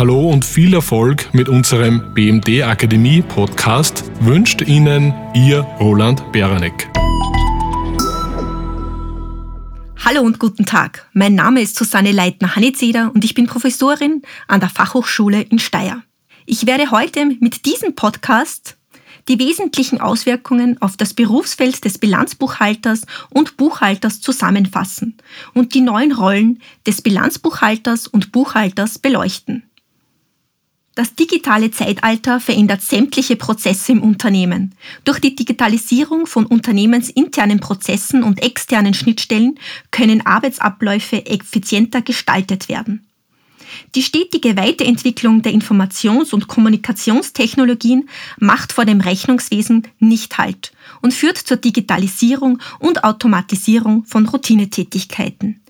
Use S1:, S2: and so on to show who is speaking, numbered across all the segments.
S1: Hallo und viel Erfolg mit unserem BMD Akademie Podcast wünscht Ihnen Ihr Roland Beranek.
S2: Hallo und guten Tag. Mein Name ist Susanne Leitner-Hannezeder und ich bin Professorin an der Fachhochschule in Steyr. Ich werde heute mit diesem Podcast die wesentlichen Auswirkungen auf das Berufsfeld des Bilanzbuchhalters und Buchhalters zusammenfassen und die neuen Rollen des Bilanzbuchhalters und Buchhalters beleuchten. Das digitale Zeitalter verändert sämtliche Prozesse im Unternehmen. Durch die Digitalisierung von unternehmensinternen Prozessen und externen Schnittstellen können Arbeitsabläufe effizienter gestaltet werden. Die stetige Weiterentwicklung der Informations- und Kommunikationstechnologien macht vor dem Rechnungswesen nicht Halt und führt zur Digitalisierung und Automatisierung von Routinetätigkeiten.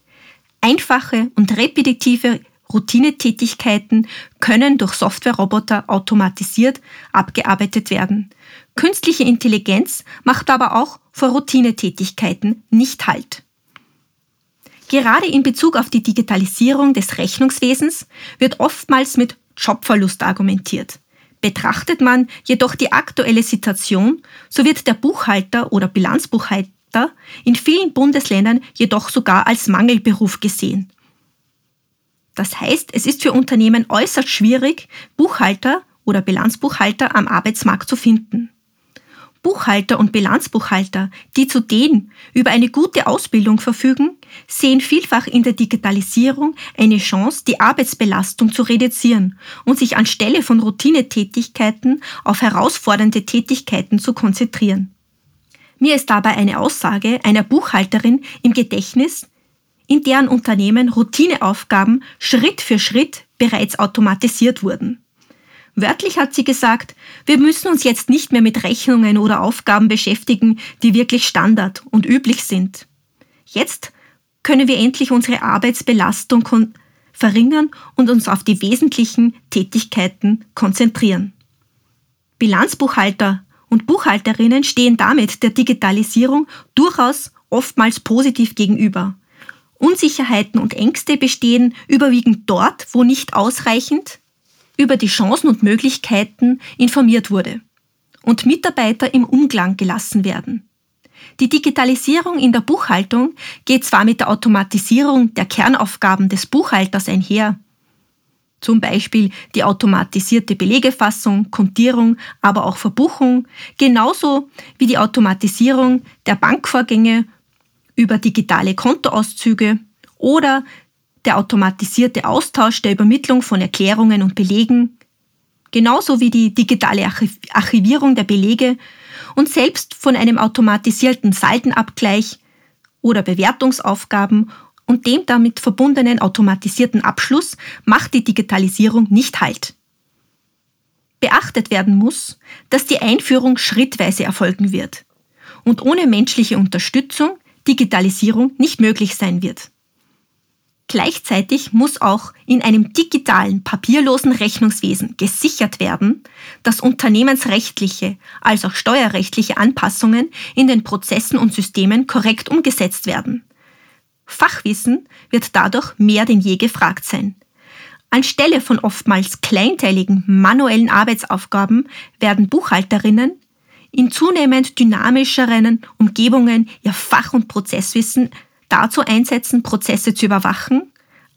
S2: Einfache und repetitive Routinetätigkeiten können durch Softwareroboter automatisiert abgearbeitet werden. Künstliche Intelligenz macht aber auch vor Routinetätigkeiten nicht Halt. Gerade in Bezug auf die Digitalisierung des Rechnungswesens wird oftmals mit Jobverlust argumentiert. Betrachtet man jedoch die aktuelle Situation, so wird der Buchhalter oder Bilanzbuchhalter in vielen Bundesländern jedoch sogar als Mangelberuf gesehen. Das heißt, es ist für Unternehmen äußerst schwierig, Buchhalter oder Bilanzbuchhalter am Arbeitsmarkt zu finden. Buchhalter und Bilanzbuchhalter, die zudem über eine gute Ausbildung verfügen, sehen vielfach in der Digitalisierung eine Chance, die Arbeitsbelastung zu reduzieren und sich anstelle von Routinetätigkeiten auf herausfordernde Tätigkeiten zu konzentrieren. Mir ist dabei eine Aussage einer Buchhalterin im Gedächtnis, in deren Unternehmen Routineaufgaben Schritt für Schritt bereits automatisiert wurden. Wörtlich hat sie gesagt, wir müssen uns jetzt nicht mehr mit Rechnungen oder Aufgaben beschäftigen, die wirklich Standard und üblich sind. Jetzt können wir endlich unsere Arbeitsbelastung verringern und uns auf die wesentlichen Tätigkeiten konzentrieren. Bilanzbuchhalter und Buchhalterinnen stehen damit der Digitalisierung durchaus oftmals positiv gegenüber. Unsicherheiten und Ängste bestehen überwiegend dort, wo nicht ausreichend über die Chancen und Möglichkeiten informiert wurde und Mitarbeiter im Umklang gelassen werden. Die Digitalisierung in der Buchhaltung geht zwar mit der Automatisierung der Kernaufgaben des Buchhalters einher, zum Beispiel die automatisierte Belegefassung, Kontierung, aber auch Verbuchung, genauso wie die Automatisierung der Bankvorgänge über digitale Kontoauszüge oder der automatisierte Austausch der Übermittlung von Erklärungen und Belegen, genauso wie die digitale Archivierung der Belege und selbst von einem automatisierten Saldenabgleich oder Bewertungsaufgaben und dem damit verbundenen automatisierten Abschluss macht die Digitalisierung nicht Halt. Beachtet werden muss, dass die Einführung schrittweise erfolgen wird und ohne menschliche Unterstützung Digitalisierung nicht möglich sein wird. Gleichzeitig muss auch in einem digitalen, papierlosen Rechnungswesen gesichert werden, dass unternehmensrechtliche als auch steuerrechtliche Anpassungen in den Prozessen und Systemen korrekt umgesetzt werden. Fachwissen wird dadurch mehr denn je gefragt sein. Anstelle von oftmals kleinteiligen manuellen Arbeitsaufgaben werden Buchhalterinnen in zunehmend dynamischeren Umgebungen ihr Fach- und Prozesswissen dazu einsetzen, Prozesse zu überwachen,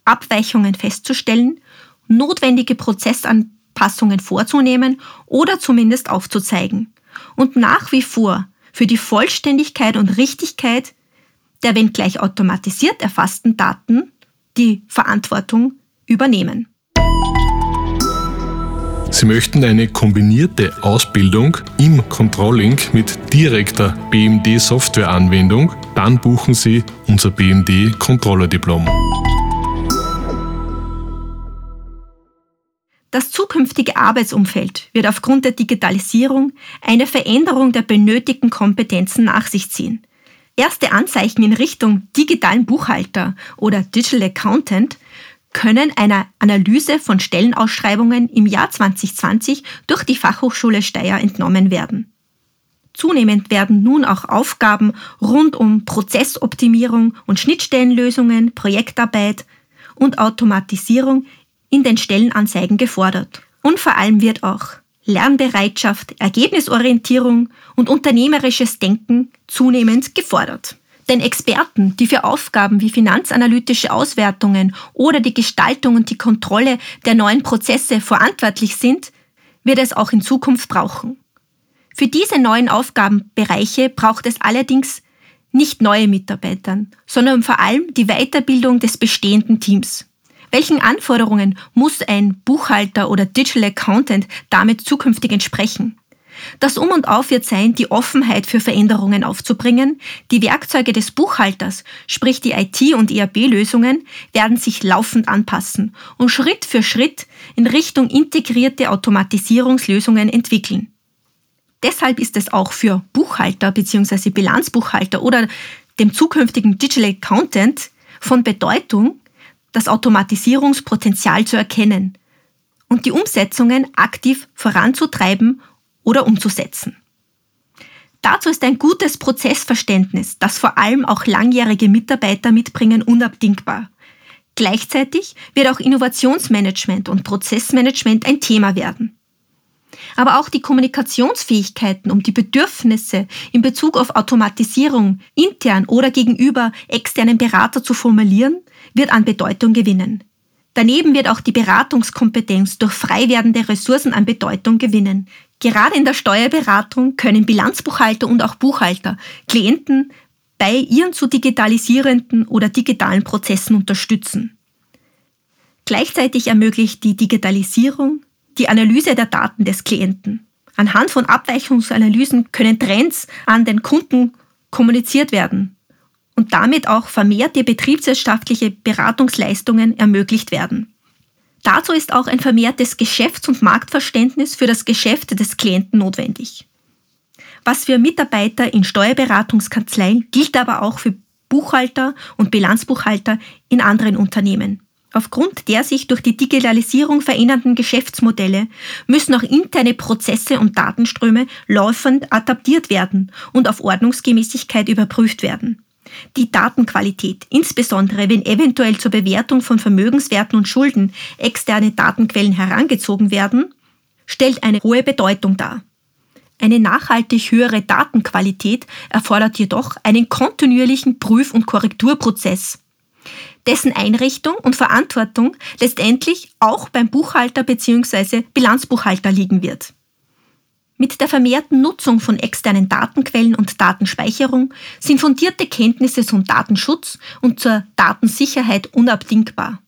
S2: Abweichungen festzustellen, notwendige Prozessanpassungen vorzunehmen oder zumindest aufzuzeigen und nach wie vor für die Vollständigkeit und Richtigkeit der wenngleich automatisiert erfassten Daten die Verantwortung übernehmen.
S1: Sie möchten eine kombinierte Ausbildung im Controlling mit direkter BMD-Softwareanwendung? Dann buchen Sie unser BMD Controller Diplom.
S2: Das zukünftige Arbeitsumfeld wird aufgrund der Digitalisierung eine Veränderung der benötigten Kompetenzen nach sich ziehen. Erste Anzeichen in Richtung digitalen Buchhalter oder Digital Accountant können einer Analyse von Stellenausschreibungen im Jahr 2020 durch die Fachhochschule Steyr entnommen werden. Zunehmend werden nun auch Aufgaben rund um Prozessoptimierung und Schnittstellenlösungen, Projektarbeit und Automatisierung in den Stellenanzeigen gefordert. Und vor allem wird auch Lernbereitschaft, Ergebnisorientierung und unternehmerisches Denken zunehmend gefordert. Denn Experten, die für Aufgaben wie finanzanalytische Auswertungen oder die Gestaltung und die Kontrolle der neuen Prozesse verantwortlich sind, wird es auch in Zukunft brauchen. Für diese neuen Aufgabenbereiche braucht es allerdings nicht neue Mitarbeiter, sondern vor allem die Weiterbildung des bestehenden Teams. Welchen Anforderungen muss ein Buchhalter oder Digital Accountant damit zukünftig entsprechen? Das Um und Auf wird sein, die Offenheit für Veränderungen aufzubringen. Die Werkzeuge des Buchhalters, sprich die IT- und ERP-Lösungen, werden sich laufend anpassen und Schritt für Schritt in Richtung integrierte Automatisierungslösungen entwickeln. Deshalb ist es auch für Buchhalter bzw. Bilanzbuchhalter oder dem zukünftigen Digital Accountant von Bedeutung, das Automatisierungspotenzial zu erkennen und die Umsetzungen aktiv voranzutreiben oder umzusetzen. Dazu ist ein gutes Prozessverständnis, das vor allem auch langjährige Mitarbeiter mitbringen, unabdingbar. Gleichzeitig wird auch Innovationsmanagement und Prozessmanagement ein Thema werden. Aber auch die Kommunikationsfähigkeiten, um die Bedürfnisse in Bezug auf Automatisierung intern oder gegenüber externen Berater zu formulieren, wird an Bedeutung gewinnen. Daneben wird auch die Beratungskompetenz durch frei werdende Ressourcen an Bedeutung gewinnen. Gerade in der Steuerberatung können Bilanzbuchhalter und auch Buchhalter Klienten bei ihren zu digitalisierenden oder digitalen Prozessen unterstützen. Gleichzeitig ermöglicht die Digitalisierung die Analyse der Daten des Klienten. Anhand von Abweichungsanalysen können Trends an den Kunden kommuniziert werden und damit auch vermehrte betriebswirtschaftliche Beratungsleistungen ermöglicht werden. Dazu ist auch ein vermehrtes Geschäfts- und Marktverständnis für das Geschäft des Klienten notwendig. Was für Mitarbeiter in Steuerberatungskanzleien gilt aber auch für Buchhalter und Bilanzbuchhalter in anderen Unternehmen. Aufgrund der sich durch die Digitalisierung verändernden Geschäftsmodelle müssen auch interne Prozesse und Datenströme laufend adaptiert werden und auf Ordnungsgemäßigkeit überprüft werden. Die Datenqualität, insbesondere wenn eventuell zur Bewertung von Vermögenswerten und Schulden externe Datenquellen herangezogen werden, stellt eine hohe Bedeutung dar. Eine nachhaltig höhere Datenqualität erfordert jedoch einen kontinuierlichen Prüf- und Korrekturprozess dessen Einrichtung und Verantwortung letztendlich auch beim Buchhalter bzw. Bilanzbuchhalter liegen wird. Mit der vermehrten Nutzung von externen Datenquellen und Datenspeicherung sind fundierte Kenntnisse zum Datenschutz und zur Datensicherheit unabdingbar.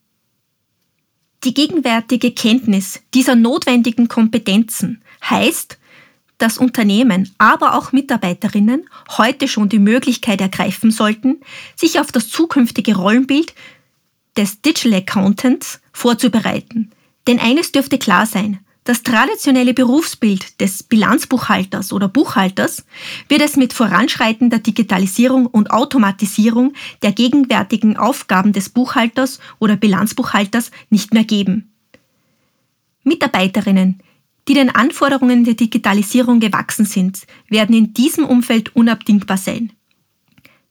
S2: Die gegenwärtige Kenntnis dieser notwendigen Kompetenzen heißt, dass Unternehmen, aber auch Mitarbeiterinnen heute schon die Möglichkeit ergreifen sollten, sich auf das zukünftige Rollenbild des Digital Accountants vorzubereiten. Denn eines dürfte klar sein, das traditionelle Berufsbild des Bilanzbuchhalters oder Buchhalters wird es mit voranschreitender Digitalisierung und Automatisierung der gegenwärtigen Aufgaben des Buchhalters oder Bilanzbuchhalters nicht mehr geben. Mitarbeiterinnen, die den Anforderungen der Digitalisierung gewachsen sind, werden in diesem Umfeld unabdingbar sein.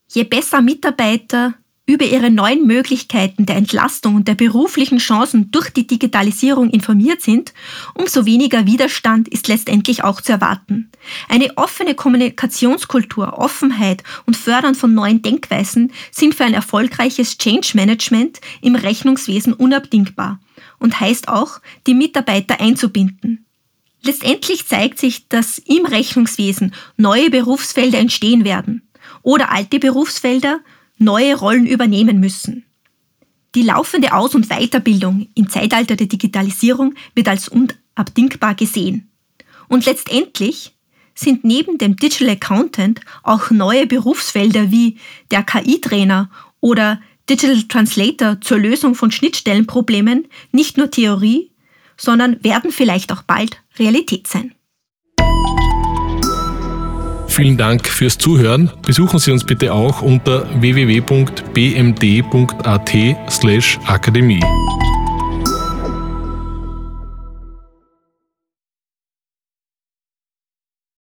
S2: Je besser Mitarbeiter über ihre neuen Möglichkeiten der Entlastung und der beruflichen Chancen durch die Digitalisierung informiert sind, umso weniger Widerstand ist letztendlich auch zu erwarten. Eine offene Kommunikationskultur, Offenheit und Fördern von neuen Denkweisen sind für ein erfolgreiches Change Management im Rechnungswesen unabdingbar und heißt auch, die Mitarbeiter einzubinden. Letztendlich zeigt sich, dass im Rechnungswesen neue Berufsfelder entstehen werden oder alte Berufsfelder neue Rollen übernehmen müssen. Die laufende Aus- und Weiterbildung im Zeitalter der Digitalisierung wird als unabdingbar gesehen. Und letztendlich sind neben dem Digital Accountant auch neue Berufsfelder wie der KI-Trainer oder Digital Translator zur Lösung von Schnittstellenproblemen nicht nur Theorie, sondern werden vielleicht auch bald Realität sein.
S1: Vielen Dank fürs Zuhören. Besuchen Sie uns bitte auch unter www.bmd.at/akademie.